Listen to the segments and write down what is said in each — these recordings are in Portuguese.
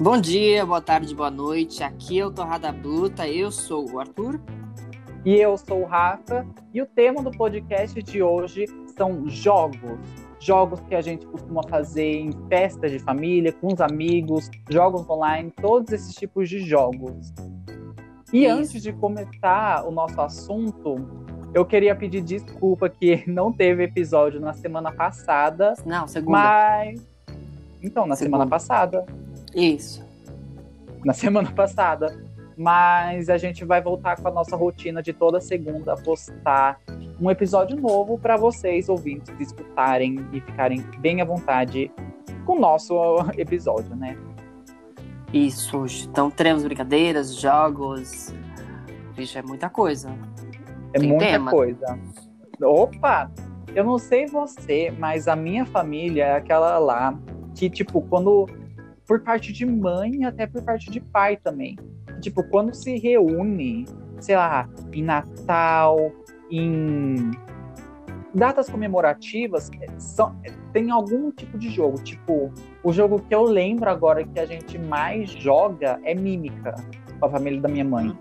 Bom dia, boa tarde, boa noite. Aqui é o Torrada Bruta. Eu sou o Arthur. E eu sou o Rafa. E o tema do podcast de hoje são jogos. Jogos que a gente costuma fazer em festas de família, com os amigos, jogos online, todos esses tipos de jogos. E Isso. antes de começar o nosso assunto, eu queria pedir desculpa que não teve episódio na semana passada, Não, segunda. mas. Então, na Segunda. semana passada. Isso. na semana passada. Mas a gente vai voltar com a nossa rotina de toda segunda postar um episódio novo para vocês ouvintes escutarem e ficarem bem à vontade com o nosso episódio, né? Isso. Então teremos brincadeiras, jogos. Vixe, é muita coisa. É Tem muita tema? coisa. Opa! Eu não sei você, mas a minha família é aquela lá que, tipo, quando. Por parte de mãe e até por parte de pai também. Tipo, quando se reúne, sei lá, em Natal, em datas comemorativas, é, são, tem algum tipo de jogo. Tipo, o jogo que eu lembro agora que a gente mais joga é Mímica, com a família da minha mãe.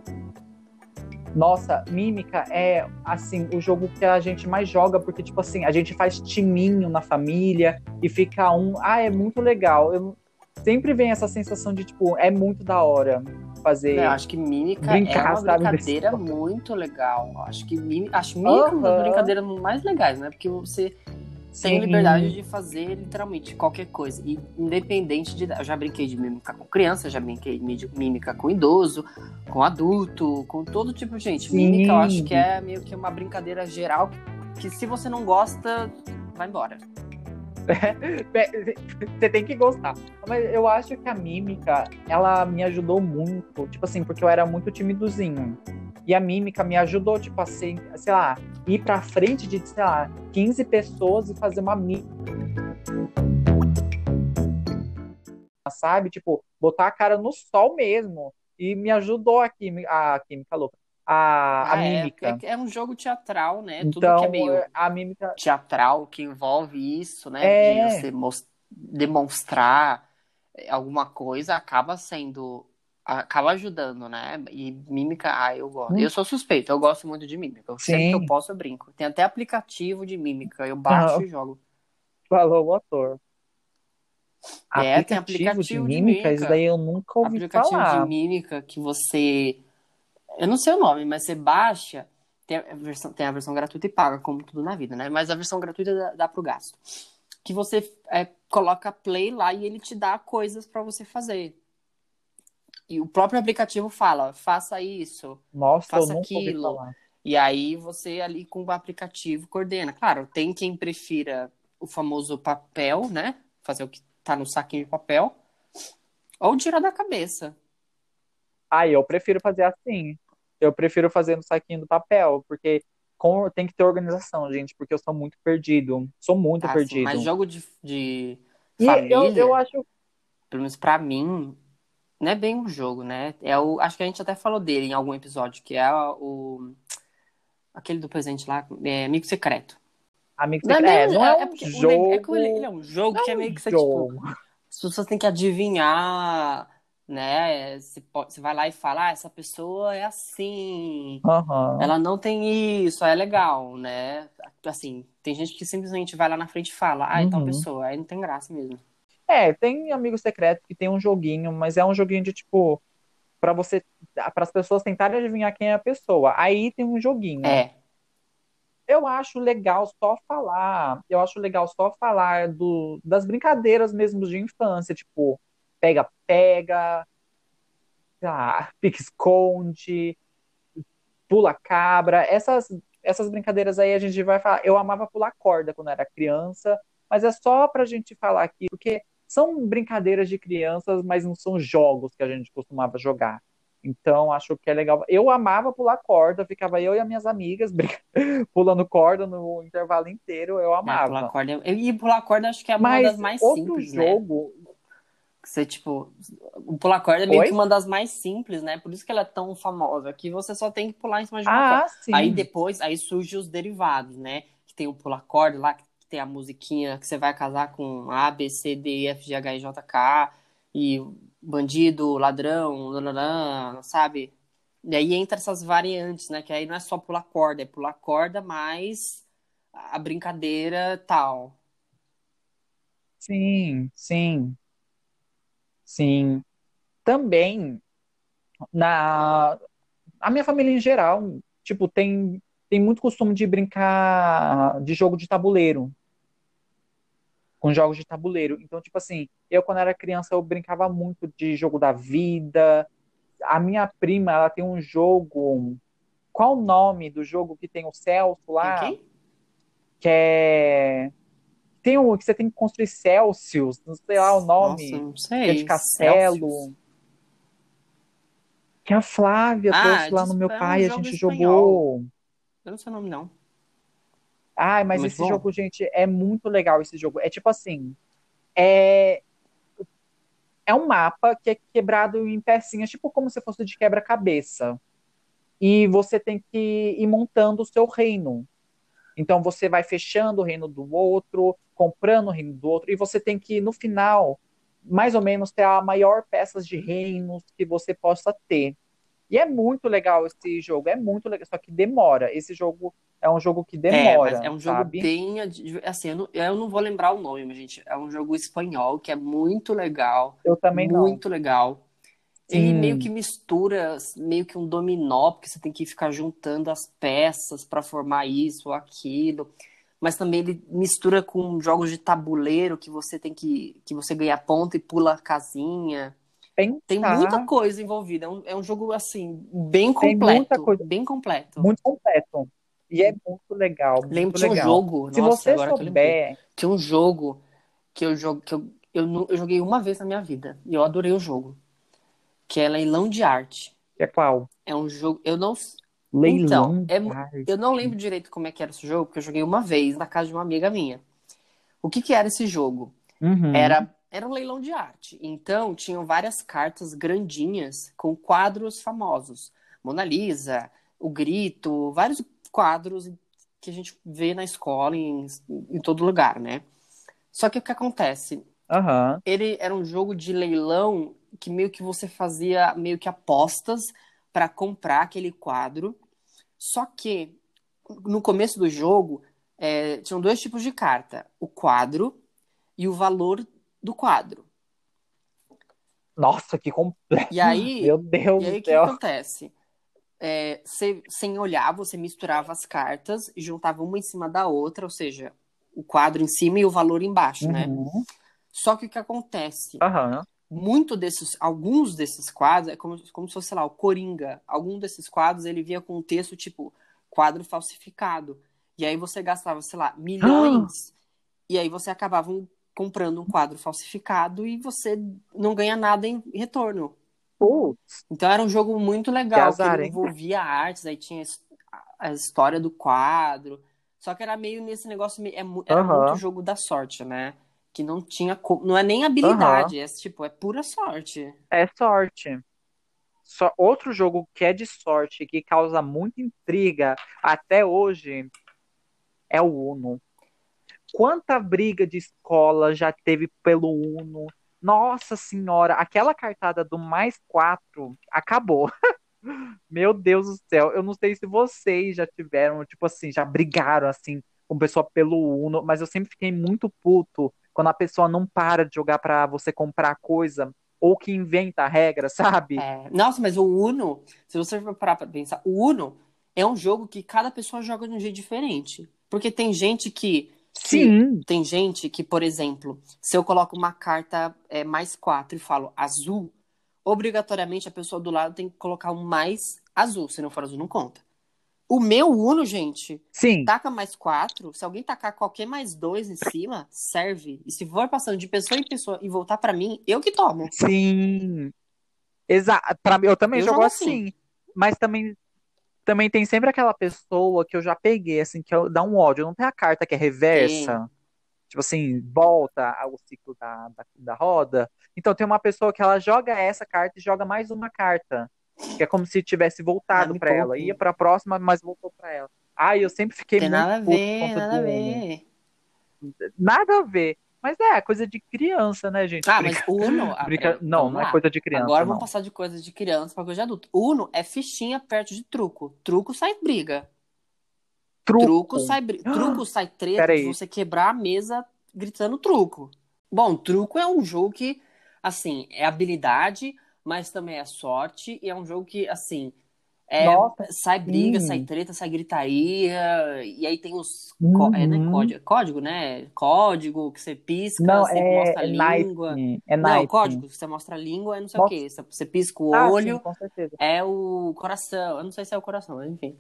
Nossa, Mímica é, assim, o jogo que a gente mais joga, porque, tipo assim, a gente faz timinho na família e fica um. Ah, é muito legal. Eu sempre vem essa sensação de, tipo, é muito da hora fazer. Eu acho que mímica Brincar, é uma sabe, brincadeira muito legal. Acho que mímica, acho mímica uma das brincadeiras mais legais, né? Porque você tem Sim. liberdade de fazer literalmente qualquer coisa. E independente de. Eu já brinquei de mímica com criança, já brinquei de mímica com idoso, com adulto, com todo tipo de gente. Sim. Mímica eu acho que é meio que uma brincadeira geral que se você não gosta, vai embora. Você tem que gostar. Mas eu acho que a mímica, ela me ajudou muito. Tipo assim, porque eu era muito timidozinho. E a mímica me ajudou, tipo assim, sei lá, ir pra frente de, sei lá, 15 pessoas e fazer uma mímica. Sabe? Tipo, botar a cara no sol mesmo. E me ajudou a química, a química louca. A, a Ah, é, mímica. é, é um jogo teatral, né? Tudo então, que é meio a mímica. teatral que envolve isso, né? É. De você demonstrar alguma coisa acaba sendo. acaba ajudando, né? E mímica, ah, eu gosto. Hum. Eu sou suspeito, eu gosto muito de mímica. Eu sempre que eu posso, eu brinco. Tem até aplicativo de mímica, eu baixo e jogo. Falou o ator. É, tem aplicativo, aplicativo de de mímica, mímica. isso daí eu nunca ouvi aplicativo falar. de mímica que você. Eu não sei o nome, mas você baixa. Tem a versão, tem a versão gratuita e paga, como tudo na vida, né? Mas a versão gratuita dá, dá pro gasto. Que você é, coloca play lá e ele te dá coisas pra você fazer. E o próprio aplicativo fala, faça isso. Nossa, Faça aquilo. E aí você ali com o aplicativo coordena. Claro, tem quem prefira o famoso papel, né? Fazer o que tá no saquinho de papel. Ou tirar da cabeça. Ah, eu prefiro fazer assim. Eu prefiro fazer no saquinho do papel, porque com- tem que ter organização, gente, porque eu sou muito perdido. Sou muito Ah, sim, perdido. mas jogo de, de família, eu, eu acho. pelo menos pra mim, não é bem um jogo, né? É o, acho que a gente até falou dele em algum episódio, que é o aquele do presente lá, é Amigo Secreto. Amigo é, secreto. bem- não é, é um porque o jogo. é que ele, ele é um jogo que é é meio que você, tipo, as pessoas têm que adivinhar, né? Você, pode, você vai lá e fala, ah, essa pessoa é assim, Aham. ela não tem isso, é legal, né? Assim, tem gente que simplesmente vai lá na frente e fala, ah, é Uhum. pessoa, aí não tem graça mesmo. É, tem amigo secreto que tem um joguinho, mas é um joguinho de tipo. Pra você. Para as pessoas tentarem adivinhar quem é a pessoa. Aí tem um joguinho. É, Eu acho legal só falar, eu acho legal só falar do, das brincadeiras mesmo de infância, tipo, pega-pega, pique-esconde, pula-cabra, essas, essas brincadeiras aí a gente vai falar. Eu amava pular corda quando era criança, mas é só pra gente falar aqui, porque são brincadeiras de crianças, mas não são jogos que a gente costumava jogar. Então, acho que é legal. Eu amava pular corda, ficava eu e as minhas amigas brinca- pulando corda no intervalo inteiro, eu é, amava. pular corda. Eu- E pular corda acho que é uma Mas das mais outro simples, né? jogo, Você, tipo, o pular corda é meio Oi? que uma das mais simples, né? Por isso que ela é tão famosa, que você só tem que pular em cima de uma corda. ah, sim. Aí depois, aí surgem os derivados, né? Que tem o pular corda lá, que tem a musiquinha que você vai casar com A, B, C, D, E, F, G, H, I, J, K. e bandido, ladrão, nananã, sabe? E aí entra essas variantes, né? Que aí não é só pular corda, é pular corda mais a brincadeira tal. Sim, sim. Sim. Também na a minha família em geral, tipo, tem tem muito costume de brincar de jogo de tabuleiro. Com jogos de tabuleiro. Então, tipo assim, eu quando era criança eu brincava muito de jogo da vida. A minha prima, ela tem um jogo. Qual o nome do jogo que tem o Celso lá? Quem? Que é tem um que você tem que construir Celsius, não sei lá o nome. Nossa, não que sei. é de castelo. Celsius. Que a Flávia Ah, trouxe lá no meu é um pai, a jogo gente espanhol. jogou. Eu não sei o nome, não. Ai, mas Muito esse bom. jogo, gente, é muito legal esse jogo. É tipo assim, é é um mapa que é quebrado em pecinhas, tipo como se fosse de quebra-cabeça. E você tem que ir montando o seu reino. Então você vai fechando o reino do outro, comprando o reino do outro, e você tem que, no final, mais ou menos ter a maior peças de reinos que você possa ter. E é muito legal esse jogo, é muito legal, só que demora. Esse jogo é um jogo que É, demora, mas é um jogo sabe? bem. Assim, eu não, eu não vou lembrar o nome, mas, gente. É um jogo espanhol que é muito legal. Eu também não. muito legal. Ele Sim. meio que mistura, meio que um dominó, porque você tem que ficar juntando as peças para formar isso ou aquilo. Mas também ele mistura com jogos de tabuleiro que você tem que que você ganha ponto e pula a casinha. Tem Pensar, muita coisa envolvida. É um, é um jogo assim bem Tem completo, muita coisa. bem completo. muito completo. E é muito legal, muito Lembro tinha um jogo, Se nossa, você agora souber, Tinha um jogo que eu jogo que eu, eu, eu joguei uma vez na minha vida e eu adorei o jogo, que é Leilão de Arte. é qual? É um jogo, eu não Leilão Então, é de mu- arte. eu não lembro direito como é que era esse jogo, porque eu joguei uma vez na casa de uma amiga minha. O que que era esse jogo? Uhum. Era era um leilão de arte. Então, tinham várias cartas grandinhas com quadros famosos. Mona Lisa, O Grito, vários quadros que a gente vê na escola, em, em todo lugar, né? Só que o que acontece? Aham. Ele era um jogo de leilão que meio que você fazia meio que apostas para comprar aquele quadro. Só que no começo do jogo é, tinham dois tipos de carta: o quadro e o valor do quadro. Nossa, que complexo. E aí, Meu Deus e aí o do que que céu. acontece? É, você, sem olhar, você misturava as cartas e juntava uma em cima da outra, ou seja, o quadro em cima e o valor embaixo, né? Uhum. Só que o que acontece? Aham. Muito desses, alguns desses quadros, é como, como se fosse, sei lá, o Coringa. Algum desses quadros ele vinha com um texto tipo quadro falsificado. E aí você gastava, sei lá, milhões. e aí você acabava um- comprando um quadro falsificado e você não ganha nada em retorno. Putz. Então era um jogo muito Que legal, azar, que ele hein? envolvia artes, aí tinha a história do quadro. Só que era meio nesse negócio, é era Aham. muito jogo da sorte, né? Que não tinha, co- não é nem habilidade, é tipo, é pura sorte. É sorte. Só outro jogo que é de sorte, que causa muita intriga até hoje, é o Uno. Quanta briga de escola já teve pelo Uno? Nossa senhora, aquela cartada do mais quatro acabou. Meu Deus do céu, eu não sei se vocês já tiveram, tipo assim, já brigaram assim com pessoa pelo Uno, mas eu sempre fiquei muito puto quando a pessoa não para de jogar pra você comprar coisa ou que inventa a regra, sabe? É, Nossa, mas o Uno, se você for parar pra pensar, o Uno é um jogo que cada pessoa joga de um jeito diferente. Porque tem gente que. que- Sim, Tem gente que, por exemplo, se eu coloco uma carta é, mais quatro e falo azul, obrigatoriamente a pessoa do lado tem que colocar um mais azul. Se não for azul, não conta. O meu Uno, gente, sim. taca mais quatro. Se alguém tacar qualquer mais dois em cima, serve. E se for passando de pessoa em pessoa e voltar pra mim, eu que tomo. Sim. Exato. Pra mim, eu também Eu jogo jogo assim. assim. Mas também, também tem sempre aquela pessoa que eu já peguei, assim, que eu- dá um ódio. Não tem a carta que é reversa. Tipo assim, volta ao ciclo da, da, da roda. Então tem uma pessoa que ela joga essa carta e joga mais uma carta. Que é como se tivesse voltado pra ela. Ia pra próxima, mas voltou pra ela. Ai, eu sempre fiquei Tem muito nada a ver, nada a ver. Nada a ver. Mas é, coisa de criança, né, gente? Ah, mas Uno. Brinca- peraí, Não, não é coisa de criança. Agora vamos passar de coisa de criança pra coisa de adulto. Uno é fichinha perto de truco. Truco sai briga. Truco. Truco sai briga. Truco sai treta Peraí. de você quebrar a mesa gritando truco. Bom, truco é um jogo que, assim, é habilidade, mas também é sorte. E é um jogo que, assim, é, Nossa, sai briga, sim. sai treta, sai gritaria. E aí tem os. có- É, né, Uhum. código, código, né? Código que você pisca, Não, você é, mostra a língua. É Não, código, você mostra a língua, é não sei Nossa. o quê. Você- pisca o Ah, olho, sim, é o coração. Eu não sei se é o coração, mas enfim.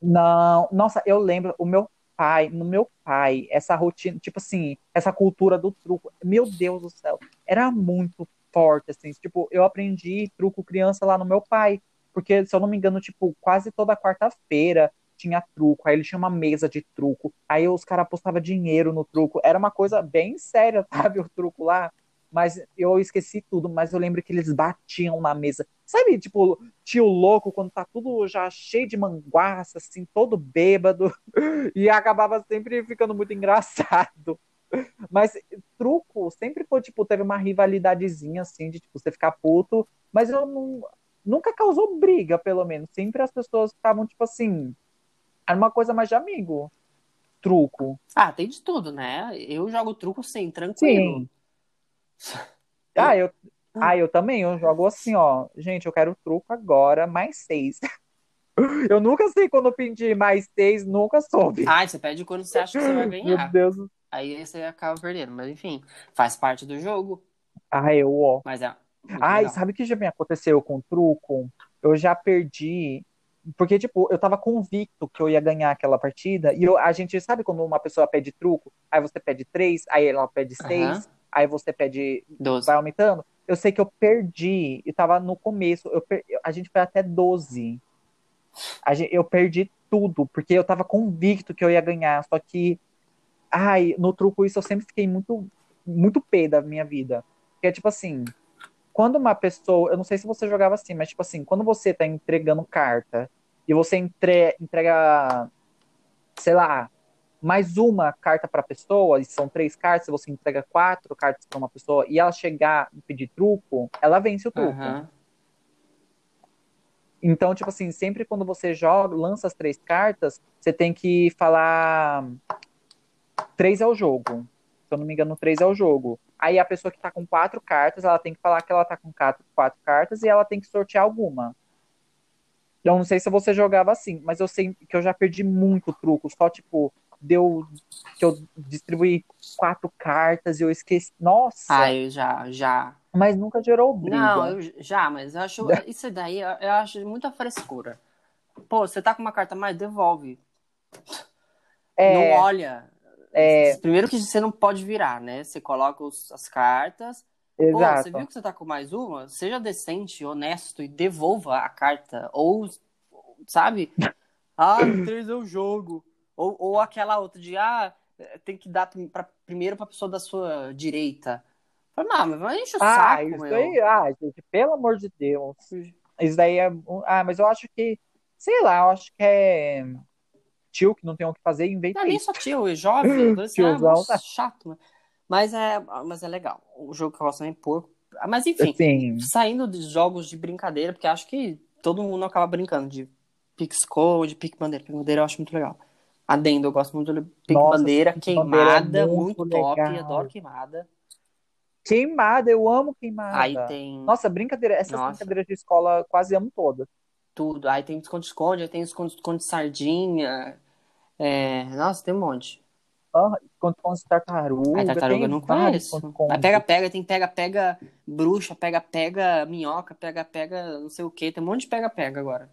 Não, nossa, eu lembro, o meu pai, no meu pai, essa rotina, tipo assim, essa cultura do truco, meu Deus do céu, era muito forte, assim, tipo, eu aprendi truco criança lá no meu pai, porque, se eu não me engano, tipo, quase toda quarta-feira tinha truco, aí ele tinha uma mesa de truco, aí os caras apostavam dinheiro no truco, era uma coisa bem séria, sabe, o truco lá, mas eu esqueci tudo, mas eu lembro que eles batiam na mesa, sabe, tipo, tio louco, quando tá tudo já cheio de manguaça, assim, todo bêbado, e acabava sempre ficando muito engraçado. Mas truco sempre foi, tipo, teve uma rivalidadezinha, assim, de, tipo, você ficar puto, mas eu não, nunca causou briga, pelo menos. Sempre as pessoas ficavam, tipo assim, era uma coisa mais de amigo. Truco. Ah, tem de tudo, né? Eu jogo truco sim, tranquilo. Sim. Ah, eu, ah, eu também, eu jogo assim, ó. Gente, eu quero truco agora, mais seis. Eu nunca sei quando eu pedir mais seis, nunca soube. Ah, você pede quando você acha que você vai Meu ganhar. Deus. Aí você acaba perdendo. Mas enfim, faz parte do jogo. Ah, eu, ó. Mas é. Ai, legal. sabe o que já me aconteceu com truco? Eu já perdi. Porque, tipo, eu tava convicto que eu ia ganhar aquela partida. E eu- a gente sabe quando uma pessoa pede truco, aí você pede três, aí ela pede seis, Aham. aí você pede. Doze. Vai aumentando. Eu sei que eu perdi. Eu tava no começo. Eu per- A gente foi até 12. A gente... Eu perdi tudo, porque eu tava convicto que eu ia ganhar. Só que. Ai, no truco isso eu sempre fiquei muito, muito pé da minha vida. Porque, tipo assim, quando uma pessoa, eu não sei se você jogava assim, mas tipo assim, quando você tá entregando carta e você entre, entrega, sei lá, mais uma carta pra pessoa, e são três cartas, você entrega quatro cartas pra uma pessoa, e ela chegar e pedir truco, ela vence o truco. Aham. Então, tipo assim, sempre quando você joga, lança as três cartas, você tem que falar. Três é o jogo. Se eu não me engano, três é o jogo. Aí a pessoa que tá com quatro cartas, ela tem que falar que ela tá com quatro, quatro cartas e ela tem que sortear alguma. Eu não sei se você jogava assim, mas eu sei que eu já perdi muito truco. Só, tipo, deu que eu distribuí quatro cartas e eu esqueci. Nossa! Ah, eu já, já. Mas nunca gerou briga. Não, eu já, mas eu acho. Isso daí eu acho muita frescura. Pô, você tá com uma carta mais, devolve. É, Não olha. É, Primeiro que você não pode virar, né? Você coloca os- as cartas. Pô, exato. você viu que você tá com mais uma? Seja decente, honesto e devolva a carta. Ou, sabe? Ah, três é o jogo. Ou, ou aquela outra de, ah, tem que dar pra, primeiro pra pessoa da sua direita. Não, mas vai encher o Ah, saco, isso meu. aí, ah, gente, pelo amor de Deus. Isso daí é. Ah, mas eu acho que, sei lá, eu acho que é tio que não tem o que fazer e inventa Não, nem isso. só tio, é jovem. Ah, Tiozão, tá. chato. né? Mas é, mas é legal. O jogo que eu gosto também é porco. Mas enfim, Assim, saindo de jogos de brincadeira, porque acho que todo mundo acaba brincando de Pixcode, Pique Bandeira. Pique Bandeira eu acho muito legal. Adendo, eu gosto muito de Pique Bandeira, Bandeira é queimada, muito muito, top, adoro queimada. queimada, eu amo queimada. Aí tem Nossa, brincadeira, essas Nossa. brincadeiras de escola quase amo todas. tudo, aí tem esconde-esconde, aí tem esconde-esconde de sardinha. É... Nossa, tem um monte. Ah, Quando com tartaruga, Aí tartaruga eu não conheço. esconde-esconde. Aí pega-pega, tem pega-pega bruxa, pega-pega minhoca, pega-pega não sei o que. Tem um monte de pega-pega agora.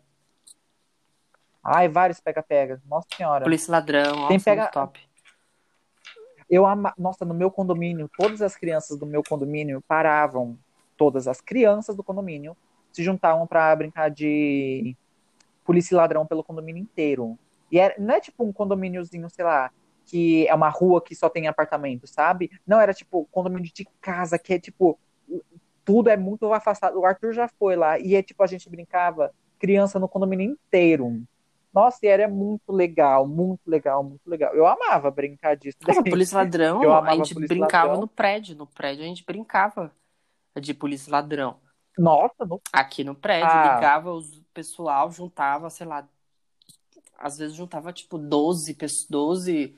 Ai, vários pega-pega. Nossa senhora. Polícia ladrão, Tem nossa, pega- top. Eu ama... Nossa, no meu condomínio, todas as crianças do meu condomínio paravam, todas as crianças do condomínio se juntavam pra brincar de polícia e ladrão pelo condomínio inteiro. E era... não é tipo um condomíniozinho, sei lá, que é uma rua que só tem apartamento, sabe? Não, era tipo condomínio de casa, que é tipo tudo é muito afastado. O Arthur já foi lá e é tipo a gente brincava criança no condomínio inteiro. Nossa, e era muito legal, muito legal, muito legal. Eu amava brincar disso. Nossa, polícia ladrão, Eu a amava gente polícia brincava ladrão. no prédio. No prédio a gente brincava de polícia ladrão. Nossa, no... Aqui no prédio, Ah. ligava os pessoal, juntava, sei lá, às vezes juntava tipo 12, pessoas, 12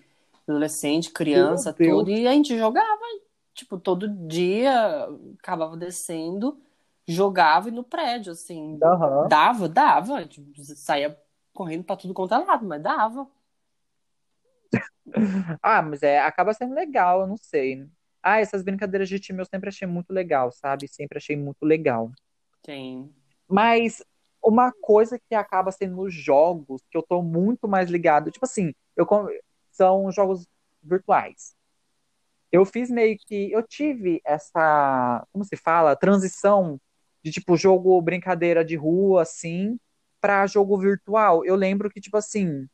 adolescentes, criança, tudo, e a gente jogava, tipo, todo dia, acabava descendo, jogava e no prédio, assim, Aham. dava, dava, tipo, saía correndo pra tudo quanto é lado, mas dava. Ah, mas é, acaba sendo legal, eu não sei. Ah, essas brincadeiras de time eu sempre achei muito legal, sabe? Sempre achei muito legal. Tem. Mas uma coisa que acaba sendo nos jogos, que eu tô muito mais ligado, tipo assim, eu, são jogos virtuais. Eu fiz meio que. Eu tive essa. Como se fala? Transição de tipo jogo brincadeira de rua, assim, pra jogo virtual. Eu lembro que, tipo assim,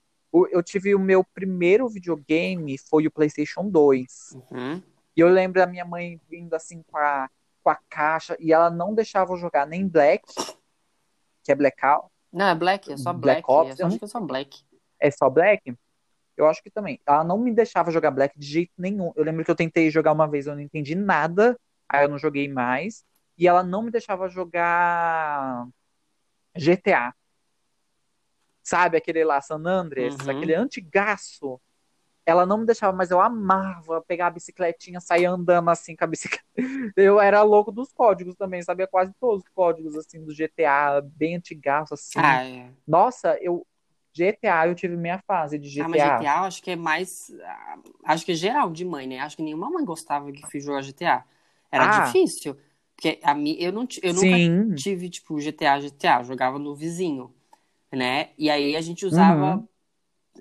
eu tive o meu primeiro videogame foi o PlayStation 2. Uhum. E eu lembro da minha mãe vindo assim com a, com a caixa e ela não deixava eu jogar nem Black, que é Blackout, Não, é Black, é só Black Black. Ops, é só- acho que é só Black. é só Black. Eu acho que também. Ela não me deixava jogar Black de jeito nenhum. Eu lembro que eu tentei jogar uma vez, eu não entendi nada, aí eu não joguei mais. E ela não me deixava jogar GTA. Sabe aquele lá, San Andreas, Uhum. aquele antigaço. Ela não me deixava, mas eu amava pegar a bicicletinha, sair andando assim com a bicicleta. Eu era louco dos códigos também, sabia quase todos os códigos assim do GTA, bem antigaço assim. Ah, é. Nossa, eu GTA, eu tive minha fase de GTA. Ah, mas GTA eu acho que é mais. ah, Acho que é geral de mãe, né? Acho que nenhuma mãe gostava que fiz jogar GTA. Era Ah. difícil. Porque a mim, eu, não, eu nunca Sim. tive, tipo, GTA, GTA. Eu jogava no vizinho, né? E aí a gente usava. Uhum.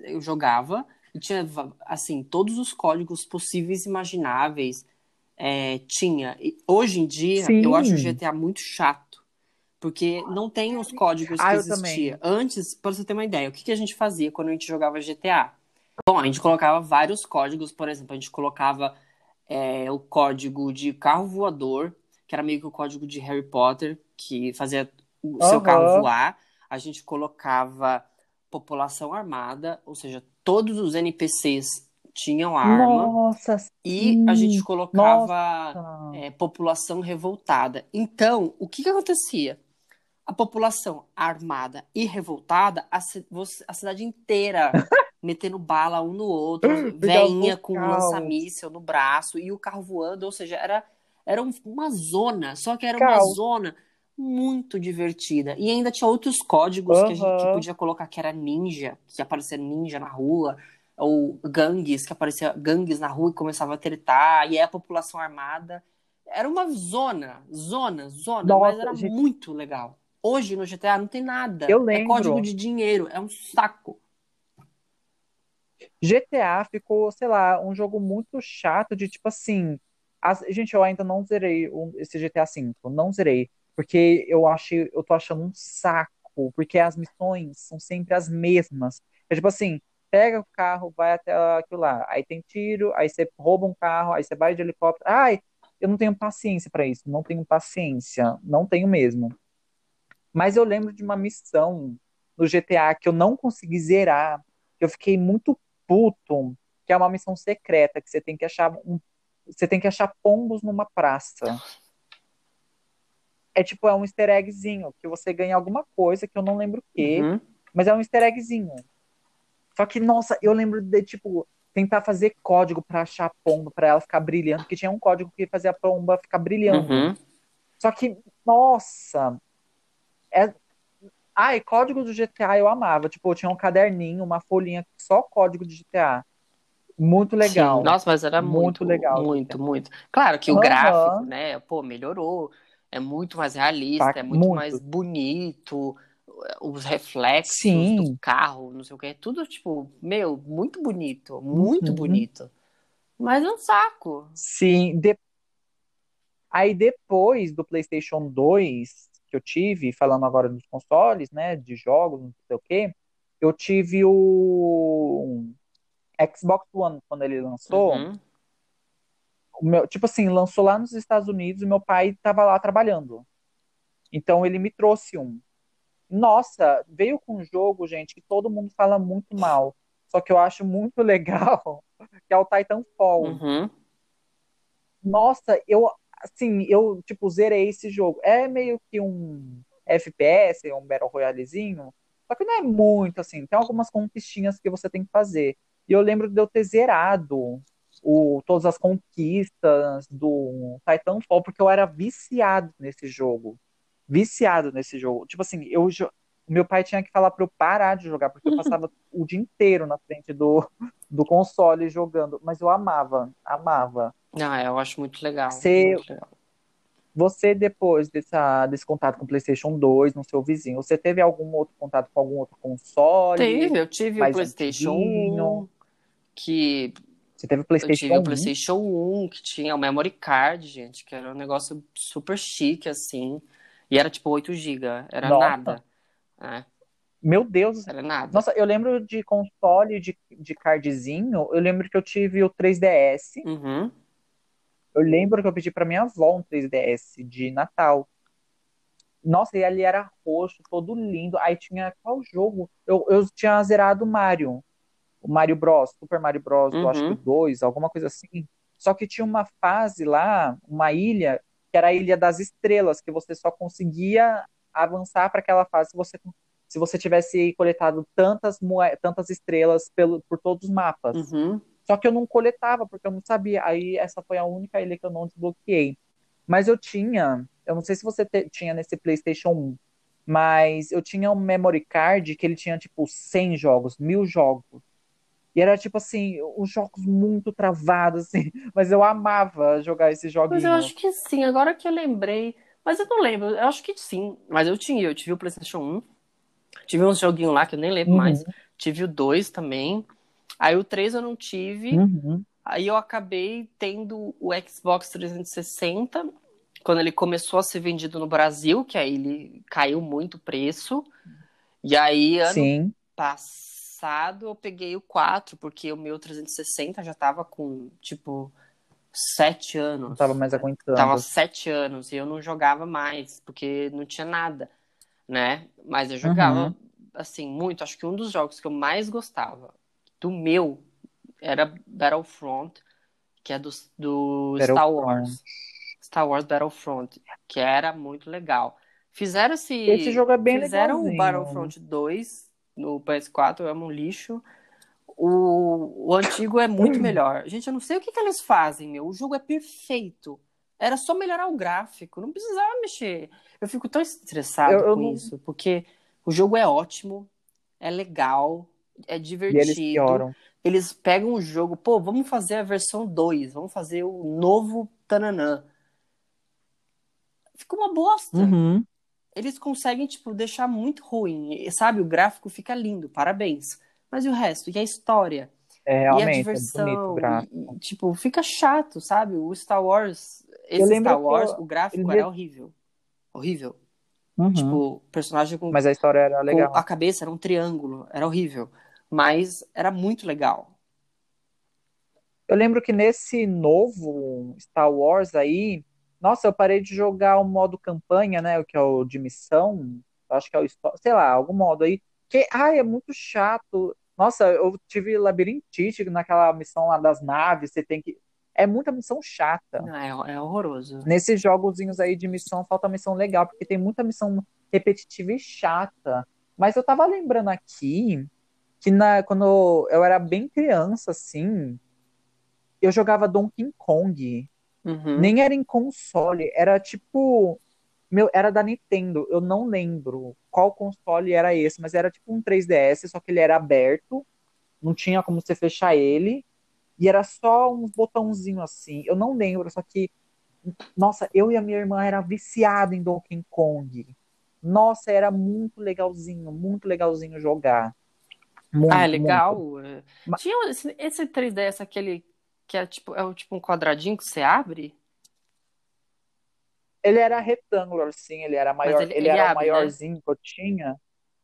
Eu jogava tinha, assim, todos os códigos possíveis e imagináveis. é, tinha. E hoje em dia, Sim. eu acho o GTA muito chato. Porque não tem os códigos que Ah, eu existia. Antes, para você ter uma ideia, o que, que a gente fazia quando a gente jogava GTA? Bom, a gente colocava vários códigos, por exemplo, a gente colocava é, o código de carro voador, que era meio que o código de Harry Potter, que fazia o seu Aham. carro voar. A gente colocava população armada, ou seja, todos os NPCs tinham arma. Nossa, E a gente colocava é, população revoltada. Então, o que que acontecia? A população armada e revoltada, a, a cidade inteira metendo bala um no outro, veinha com um lança-míssel no braço e o carro voando, ou seja, era, era um- uma zona, só que era uma zona muito divertida. E ainda tinha outros códigos que a gente podia colocar, que era ninja, que aparecia ninja na rua, ou gangues, que aparecia gangues na rua e começava a tretar, e aí a população armada. Era uma zona, zona, zona, Nossa, mas era gente. muito legal. Hoje no GTA não tem nada. Eu É lembro. código de dinheiro, é um saco. GTA ficou, sei lá, um jogo muito chato de tipo assim. as- gente, eu ainda não zerei esse GTA V, não zerei, porque eu achei, eu tô achando um saco, porque as missões são sempre as mesmas. É tipo assim, pega o carro, vai até aquilo lá, aí tem tiro, aí você rouba um carro, aí você vai de helicóptero. Ai, eu não tenho paciência pra isso, não tenho paciência, não tenho mesmo. Mas eu lembro de uma missão no GTA que eu não consegui zerar, eu fiquei muito puto, que é uma missão secreta, que você tem que achar um, você tem que achar pombos numa praça. É tipo, é um easter eggzinho, que você ganha alguma coisa que eu não lembro o quê, Uhum. mas é um easter eggzinho. Só que, nossa, eu lembro de, tipo, tentar fazer código pra achar a pomba, pra ela ficar brilhando, porque tinha um código que fazia a pomba ficar brilhando. Uhum. Só que, nossa, é... Ai, código do GTA eu amava. Tipo, eu tinha um caderninho, uma folhinha, só código de GTA. Muito legal. Sim. Nossa, mas era Muito muito, legal. Muito, muito. Claro que o Aham. gráfico, né, pô, melhorou. É muito mais realista, Tá, é muito, muito. mais bonito. Os reflexos Sim. do carro, não sei o que, tudo, tipo, meu, muito bonito, muito Uhum. bonito. Mas é um saco. Sim. de- Aí depois do PlayStation 2 que eu tive, falando agora dos consoles, né, de jogos, não sei o quê, eu tive o Xbox One quando ele lançou. Uhum. Meu, tipo assim, lançou lá nos Estados Unidos e meu pai estava lá trabalhando. Então ele me trouxe um. Nossa, veio com um jogo, gente, que todo mundo fala muito mal. Só que eu acho muito legal, que é o Titanfall. Uhum. Nossa, eu, assim, eu, tipo, zerei esse jogo. É meio que um FPS, um Battle Royalezinho, só que não é muito, assim. Tem algumas conquistinhas que você tem que fazer. E eu lembro de eu ter zerado o, todas as conquistas do Titanfall, porque eu era viciado nesse jogo. Viciado nesse jogo. Tipo assim, eu, meu pai tinha que falar para eu parar de jogar, porque eu passava o dia inteiro na frente do, do console jogando. Mas eu amava, amava. Ah, eu acho muito legal. Você, muito legal. você depois dessa, desse contato com o PlayStation 2 no seu vizinho, você teve algum outro contato com algum outro console? Teve, eu tive o PlayStation antiguinho? 1, que Você teve o eu PlayStation tive o 1? PlayStation 1, que tinha o memory card, gente, que era um negócio super chique, assim. E era tipo 8 GB, era Nossa. nada. É, Meu Deus. era nada. Nossa, eu lembro de console de, de cardzinho. Eu lembro que eu tive o 3DS. Uhum. Eu lembro que eu pedi pra minha avó um 3DS de Natal. Nossa, e ali era roxo, todo lindo. Aí tinha qual jogo? Eu, eu tinha zerado o Mario. O Mario Bros, Super Mario Bros, eu acho que Uhum. o 2, alguma coisa assim. Só que tinha uma fase lá, uma ilha, que era a Ilha das Estrelas, que você só conseguia avançar para aquela fase se você, se você tivesse coletado tantas, tantas estrelas pelo, por todos os mapas. Uhum. Só que eu não coletava, porque eu não sabia. Aí essa foi a única ilha que eu não desbloqueei. Mas eu tinha, eu não sei se você te- tinha nesse PlayStation 1, mas eu tinha um memory card que ele tinha tipo 100 jogos, mil jogos. E era tipo assim, uns jogos muito travados, assim. Mas eu amava jogar esses Mas eu joguinhos. acho que sim, agora que eu lembrei. Mas eu não lembro, eu acho que sim. Mas eu tinha, eu tive o PlayStation 1, tive uns joguinhos lá que eu nem lembro mais. Uhum, Tive o 2 também. Aí o 3 eu não tive. uhum. Aí eu acabei tendo o Xbox 360 quando ele começou a ser vendido no Brasil, que aí ele caiu muito o preço. E aí, ano Sim. passado, eu peguei o 4, porque o meu 360 já tava com, tipo, 7 anos. Não tava mais aguentando. Tava 7 anos e eu não jogava mais, porque não tinha nada, né? Mas eu jogava, Uhum. assim, muito. Acho que um dos jogos que eu mais gostava do meu era Battlefront, que é do, do Star. Wars. Star Wars Battlefront, que era muito legal. Fizeram esse. Esse jogo é bem Fizeram o legalzinho. Battlefront 2 no PS4, é um lixo. O, o antigo é muito melhor. Gente, eu não sei o que, que eles fazem, meu. O jogo é perfeito. Era só melhorar o gráfico, não precisava mexer. Eu fico tão estressado Eu- eu com não- isso, porque o jogo é ótimo, é legal, é E eles divertido. pioram. Eles pegam o jogo, pô, vamos fazer a versão 2, vamos fazer o novo Tananã. Fica uma bosta. Uhum. Eles conseguem, tipo, deixar muito ruim. E, Sabe, o gráfico fica lindo, parabéns. Mas e o resto? E a história? É, E a é diversão? gráfico. E- tipo, fica chato, sabe? O Star Wars, esse lembro Star Wars, eu- o gráfico ele- era horrível. Horrível. Uhum. Tipo, personagem com, Mas a história era legal. a cabeça era um triângulo. Era horrível. Mas era muito legal. Eu lembro que nesse novo Star Wars aí, nossa, eu parei de jogar o modo campanha, né? O que é o de missão. Acho que é o, sei lá, algum modo aí. Que, ai, é muito chato. Nossa, eu tive labirintite naquela missão lá das naves. Você tem que. É muita missão chata. É, é horroroso. Nesses jogozinhos aí de missão, falta missão legal, porque tem muita missão repetitiva e chata. Mas eu tava lembrando aqui que na, quando eu era bem criança, assim, eu jogava Donkey Kong. Uhum. Nem era em console, era tipo. Meu, era da Nintendo, eu não lembro qual console era esse, mas era tipo um 3DS, só que ele era aberto, não tinha como você fechar ele, e era só uns botãozinhos assim. Eu não lembro, só que. Nossa, eu e a minha irmã era viciada em Donkey Kong. Nossa, era muito legalzinho, muito legalzinho jogar. Muito, Ah, é muito. legal. É. Ma- Tinha esse, esse 3DS, aquele que é tipo, é tipo um quadradinho que você abre? Ele era retângulo, assim, ele era maior, ele- ele, ele era abre, o maiorzinho que eu tinha.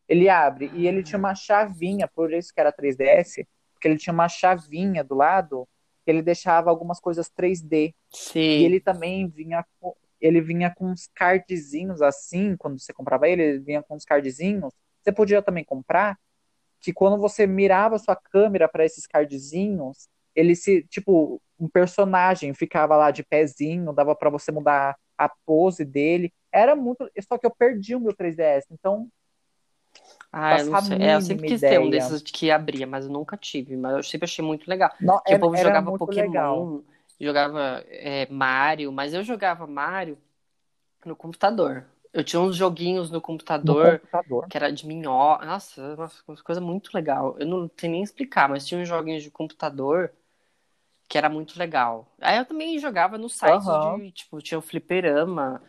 Ele abre, e ele tinha uma chavinha, por isso que era 3DS, porque ele tinha uma chavinha do lado, que ele deixava algumas coisas 3D. Sim. E ele também vinha co- ele vinha com uns cardzinhos assim, quando você comprava ele, ele vinha com uns cardzinhos. Você podia também comprar que quando você mirava sua câmera para esses cardzinhos, ele se, tipo, um personagem ficava lá de pezinho, dava para você mudar a pose dele. Era muito, só que eu perdi o meu 3DS, então Ah, eu não sei. É, eu sempre quis ter um ideia. desses que abria, mas eu nunca tive. Mas eu sempre achei muito legal. Não, Porque o era, povo era jogava muito Pokémon, legal. jogava é, Mario, mas eu jogava Mario no computador. Eu tinha uns joguinhos no No computador computador. que era de minhoca. Nossa, nossa, uma coisa muito legal. Eu não sei nem explicar, mas tinha uns joguinhos de computador que era muito legal. Aí eu também jogava nos sites Aham. de, tipo, tinha o Fliperama,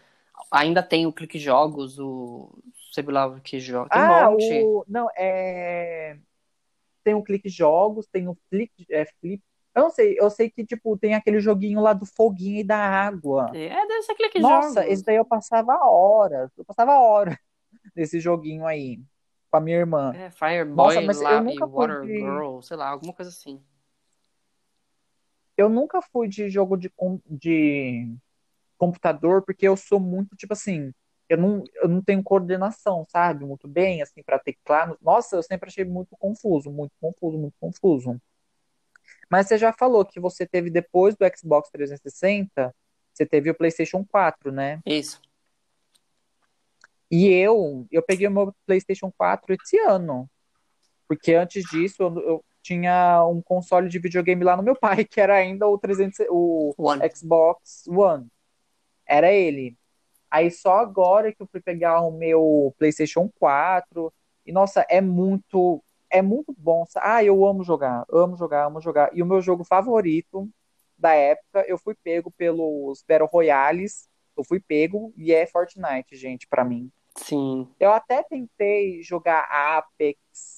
ainda tem o Clique Jogos, o sei lá o que joga. Tem um Ah, monte. o. Não, é. Tem o Clique Jogos, tem o Flip, é, Flip. Eu não sei, eu sei que, tipo, tem aquele joguinho lá do foguinho e da água. É, deve ser Clique Nossa, Jogos. esse daí eu passava horas. Eu passava horas nesse joguinho aí com a minha irmã. É, Fire Nossa, mas eu e nunca Water. Girl, sei lá, alguma coisa assim. Eu nunca fui de jogo de, com- de computador, porque eu sou muito, tipo assim, eu não, eu não tenho coordenação, sabe? Muito bem, assim, para teclar. Nossa, eu sempre achei muito confuso, muito confuso, muito confuso. Mas você já falou que você teve depois do Xbox 360, você teve o PlayStation 4, né? Isso. E eu, eu peguei o meu PlayStation 4 esse ano, porque antes disso eu, eu tinha um console de videogame lá no meu pai, que era ainda o 300, o One. Xbox One. Era ele. Aí só agora que eu fui pegar o meu PlayStation 4. E nossa, é muito, é muito bom. Ah, eu amo jogar, amo jogar, amo jogar. E o meu jogo favorito da época, eu fui pego pelos Battle Royales. Eu fui pego e é Fortnite, gente, pra mim. Sim. Eu até tentei jogar Apex.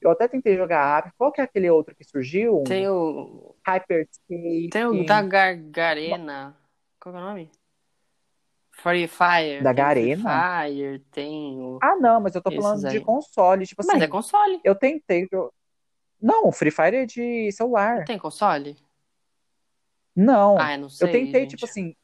Eu até tentei jogar Apex. Qual que é aquele outro que surgiu? Tem o. Hyperscape. Tem o da Gargarena. Qual é o nome? Free Fire. Da o Free Garena? Fire, tem o. Ah, não, mas eu tô Esses falando de aí. console. Tipo Mas é assim, console. eu tentei. jo- Não, o Free Fire é de celular. Tem console? Não. Ah, eu não Eu sei, tentei, gente. tipo assim.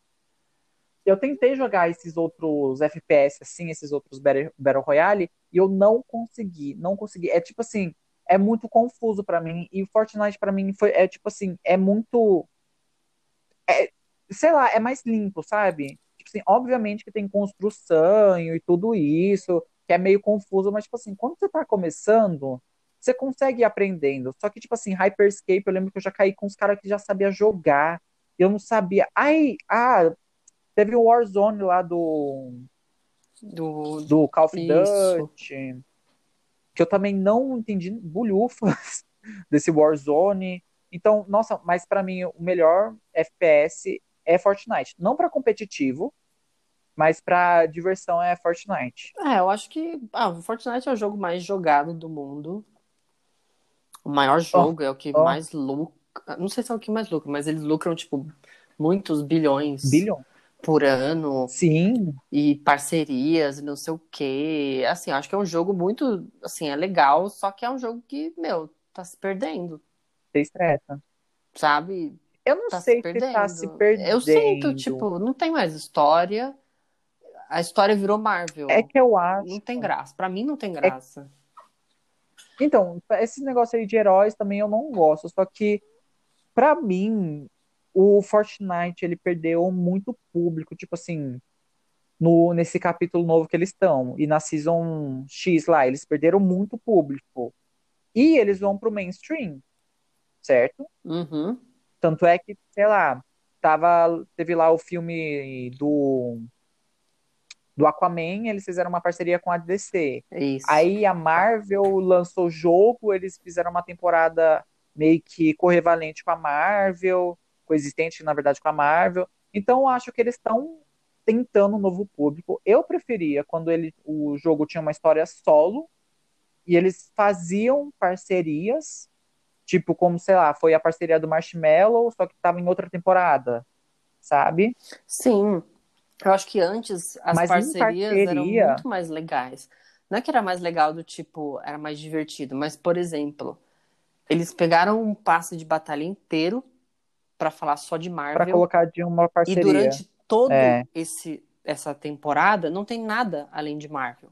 Eu tentei jogar esses outros FPS, assim, esses outros Battle Royale, e eu não consegui. Não consegui. É tipo assim, é muito confuso pra mim. E Fortnite pra mim foi, é tipo assim, é muito. É, sei lá, é mais limpo, sabe? Tipo assim, obviamente que tem construção e tudo isso, que é meio confuso, mas tipo assim, quando você tá começando, você consegue ir aprendendo. Só que, tipo assim, Hyperscape, eu lembro que eu já caí com os caras que já sabia jogar. Eu não sabia. Ai, ah, teve o Warzone lá do, Do. do Call of. Duty, que eu também não entendi bulhufas desse Warzone. Então, nossa, mas pra mim o melhor FPS é Fortnite. Não pra competitivo, mas pra diversão é Fortnite. É, eu acho que. Ah, o Fortnite é o jogo mais jogado do mundo. O maior jogo é o que ó. mais lucra. Não sei se é o que mais lucra, mas eles lucram, tipo, muitos bilhões Bilhão? Por ano. Sim, e parcerias não sei o quê. Assim, acho que é um jogo muito, assim, é legal, só que é um jogo que, meu, tá se perdendo, você estressa. sabe? Eu não Tá sei se se tá se perdendo. perdendo. Eu sinto, tipo, não tem mais história. A história virou Marvel. É que eu acho. Não tem graça. Pra mim não tem graça. Então, esse negócio aí de heróis também eu não gosto. Só que, pra mim, o Fortnite ele perdeu muito público. Tipo assim, no, nesse capítulo novo que eles estão. E na Season X lá, eles perderam muito público. E eles vão pro mainstream, certo? Uhum. Tanto é que, sei lá, tava, teve lá o filme do, do Aquaman, eles fizeram uma parceria com a DC. É isso. Aí a Marvel lançou o jogo, eles fizeram uma temporada meio que correvalente com a Marvel, coexistente, na verdade, com a Marvel. Então, eu acho que eles estão tentando um novo público. Eu preferia quando ele, o jogo tinha uma história solo e eles faziam parcerias, tipo como, sei lá, foi a parceria do Marshmallow, só que estava em outra temporada, sabe? Sim. Eu acho que antes as Mas parcerias eram parceria- muito mais legais. Não é que era mais legal do tipo, era mais divertido, mas, por exemplo, eles pegaram um passe de batalha inteiro pra falar só de Para Marvel colocar de uma e parceria. durante todo É. esse essa temporada não tem nada além de Marvel.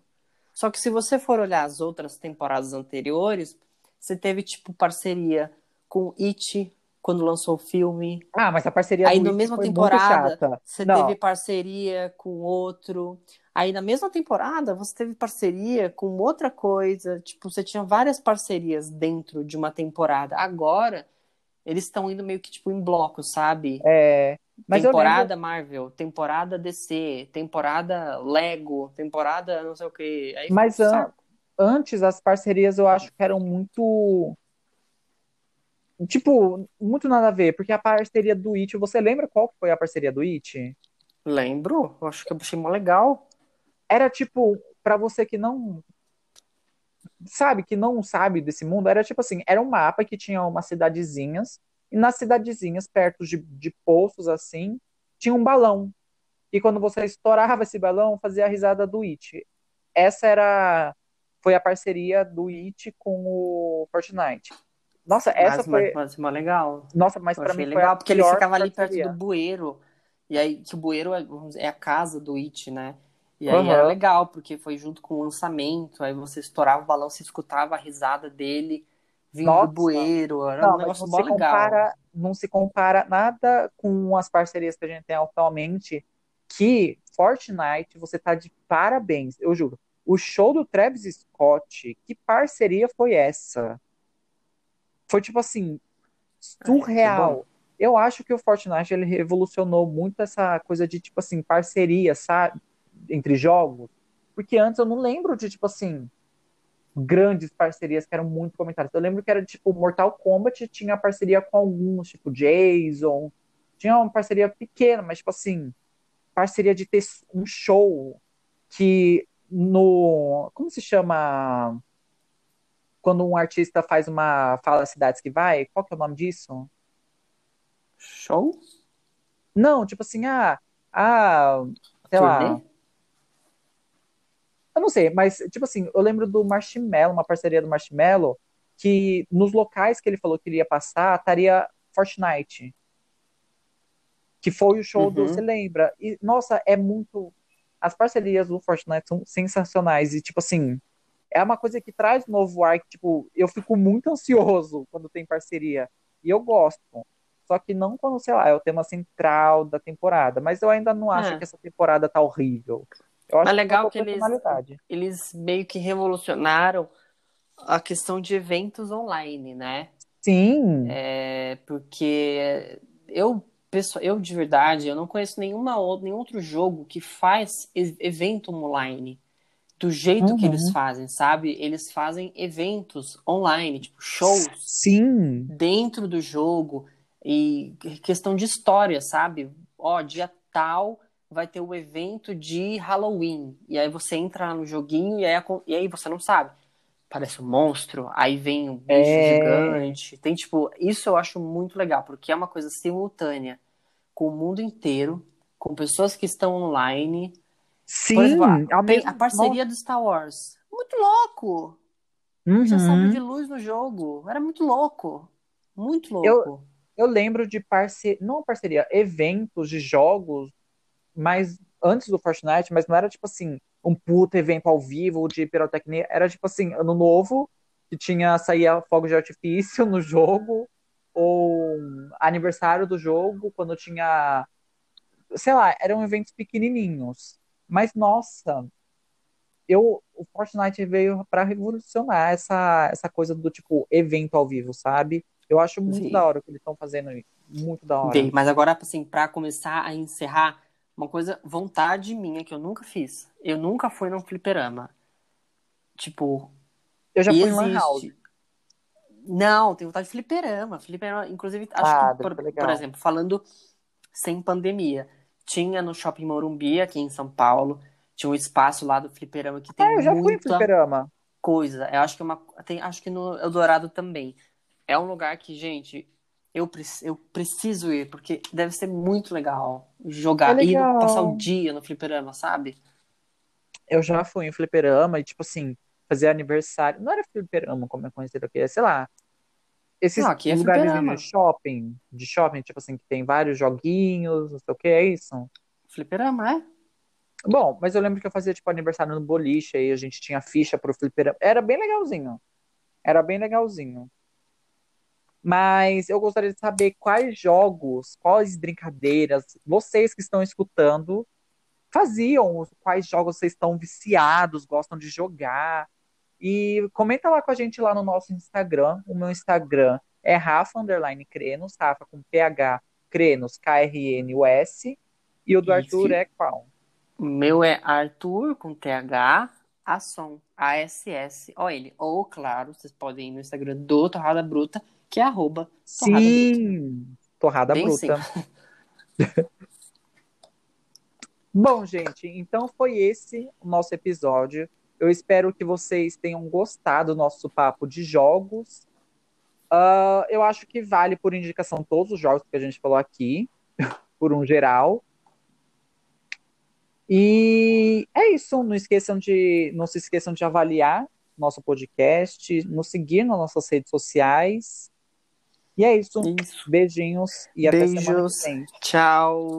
Só que se você for olhar as outras temporadas anteriores, você teve tipo parceria com It quando lançou o filme. Ah, mas a parceria Aí na mesma temporada você Não. teve parceria com outro. Aí na mesma temporada você teve parceria com outra coisa. Tipo, você tinha várias parcerias dentro de uma temporada. Agora eles estão indo meio que tipo em bloco, sabe? É, mas eu lembro, temporada Marvel, temporada DC, temporada Lego, temporada não sei o que. Aí Mas an- antes as parcerias eu acho que eram muito. Tipo, muito nada a ver, porque a parceria do It, você lembra qual foi a parceria do It? Lembro, eu acho que eu achei mó legal. Era tipo, pra você que não sabe, que não sabe desse mundo, era tipo assim, era um mapa que tinha umas cidadezinhas, e nas cidadezinhas, perto de, de poços assim, tinha um balão. E quando você estourava esse balão, fazia a risada do It. Essa era foi a parceria do It com o Fortnite. Nossa, essa mas, foi, mas, mas legal. nossa, mas achei mim foi legal, porque ele ficava ali perto do bueiro. E aí, que o bueiro é, é a casa do It, né? E aí era Aham. legal, porque foi junto com o lançamento. Aí você estourava o balão, você escutava a risada dele vindo Nossa. do bueiro. Era Não, um negócio não se legal. compara, não se compara nada com as parcerias que a gente tem atualmente, que Fortnite, você tá de parabéns, eu juro. O show do Travis Scott, que parceria foi essa? Foi tipo assim, surreal. Eu acho que o Fortnite ele revolucionou muito essa coisa de tipo assim, parceria, sabe, entre jogos, porque antes eu não lembro de tipo assim, grandes parcerias que eram muito comentadas. Eu lembro que era tipo Mortal Kombat tinha parceria com alguns, tipo Jason, tinha uma parceria pequena, mas tipo assim, parceria de ter um show que no, como se chama quando um artista faz uma fala cidades que vai? Qual que é o nome disso? Show? Não, tipo assim, ah, ah, sei lá, Turnê? Eu não sei, mas, tipo assim, eu lembro do Marshmello, uma parceria do Marshmello, que nos locais que ele falou que iria passar, estaria Fortnite. Que foi o show do, Uhum. você lembra? E, nossa, é muito. As parcerias do Fortnite são sensacionais. E, tipo assim, é uma coisa que traz novo ar, que, tipo, eu fico muito ansioso quando tem parceria. E eu gosto. Só que não quando, sei lá, é o tema central da temporada. Mas eu ainda não acho É. que essa temporada tá horrível. Eu acho que legal faltou que eles-. Eles meio que revolucionaram a questão de eventos online, né? Sim. É, porque eu, pessoa- eu de verdade, eu não conheço nenhuma outra, nenhum outro jogo que faz evento online do jeito que Uhum. eles fazem, sabe? Eles fazem eventos online, tipo shows Sim. dentro do jogo e questão de história, sabe? Ó, dia tal vai ter o evento de Halloween. E aí você entra no joguinho e aí, e aí você não sabe. Parece um monstro, aí vem um bicho É. gigante. Tem tipo, isso eu acho muito legal, porque é uma coisa simultânea com o mundo inteiro, com pessoas que estão online. Sim. Exemplo, a, mesmo- a parceria do Star Wars. Muito louco! Uhum. Já sabe de luz no jogo. Era muito louco. Muito louco. Eu lembro de parceria, não parceria, eventos de jogos, mas antes do Fortnite, mas não era tipo assim, um puto evento ao vivo de pirotecnia, era tipo assim, ano novo, que tinha saía fogos de artifício no jogo, ou aniversário do jogo, quando tinha, sei lá, eram eventos pequenininhos. Mas nossa, eu o Fortnite veio para revolucionar essa essa coisa do tipo evento ao vivo, sabe? Eu acho muito Sim. da hora o que eles estão fazendo aí. Muito da hora. Bem, mas agora, assim, pra começar a encerrar, uma coisa, vontade minha que eu nunca fiz. Eu nunca fui num fliperama. Tipo, Eu já fui em Lan. House. Não, tenho vontade de fliperama. Fliperama, inclusive, acho Ah, que, por, por exemplo, falando sem pandemia, tinha no Shopping Morumbi, aqui em São Paulo, tinha um espaço lá do fliperama que tem Ah, eu já fui em muita fliperama. coisa. Eu acho que é uma. Tem, acho que no Eldorado também. É um lugar que, gente, eu, preci- eu preciso ir, porque deve ser muito legal jogar É e legal. passar o dia no fliperama, sabe? Eu já fui em fliperama e, tipo assim, fazer aniversário. Não era fliperama, como é conhecido aqui, é, sei lá. Esses Não, aqui é lugares fliperama. de shopping, de shopping, tipo assim, que tem vários joguinhos, não sei o que, é isso? Fliperama, é? Bom, mas eu lembro que eu fazia, tipo, aniversário no boliche, aí a gente tinha ficha pro fliperama. Era bem legalzinho. Era bem legalzinho. Mas eu gostaria de saber quais jogos, quais brincadeiras vocês que estão escutando faziam, quais jogos vocês estão viciados, gostam de jogar. E comenta lá com a gente lá no nosso Instagram. O meu Instagram é Rafa Underline Crenos, Rafa com PH Crenos, K-R-N-U-S. E o do Isso. Arthur é qual? O meu é Arthur com TH, A-S-S-O-N. Ou, claro, vocês podem ir no Instagram do Torrada Bruta, que é arroba Torrada Bruta. Sim, torrada Bem bruta. Bom, gente, então foi esse o nosso episódio. Eu espero que vocês tenham gostado do nosso papo de jogos. Ah, eu acho que vale por indicação todos os jogos que a gente falou aqui, por um geral. E é isso. Não esqueçam de, não se esqueçam de avaliar nosso podcast, nos seguir nas nossas redes sociais. E é isso. Isso. Beijinhos e até semana Beijos. que vem. Tchau.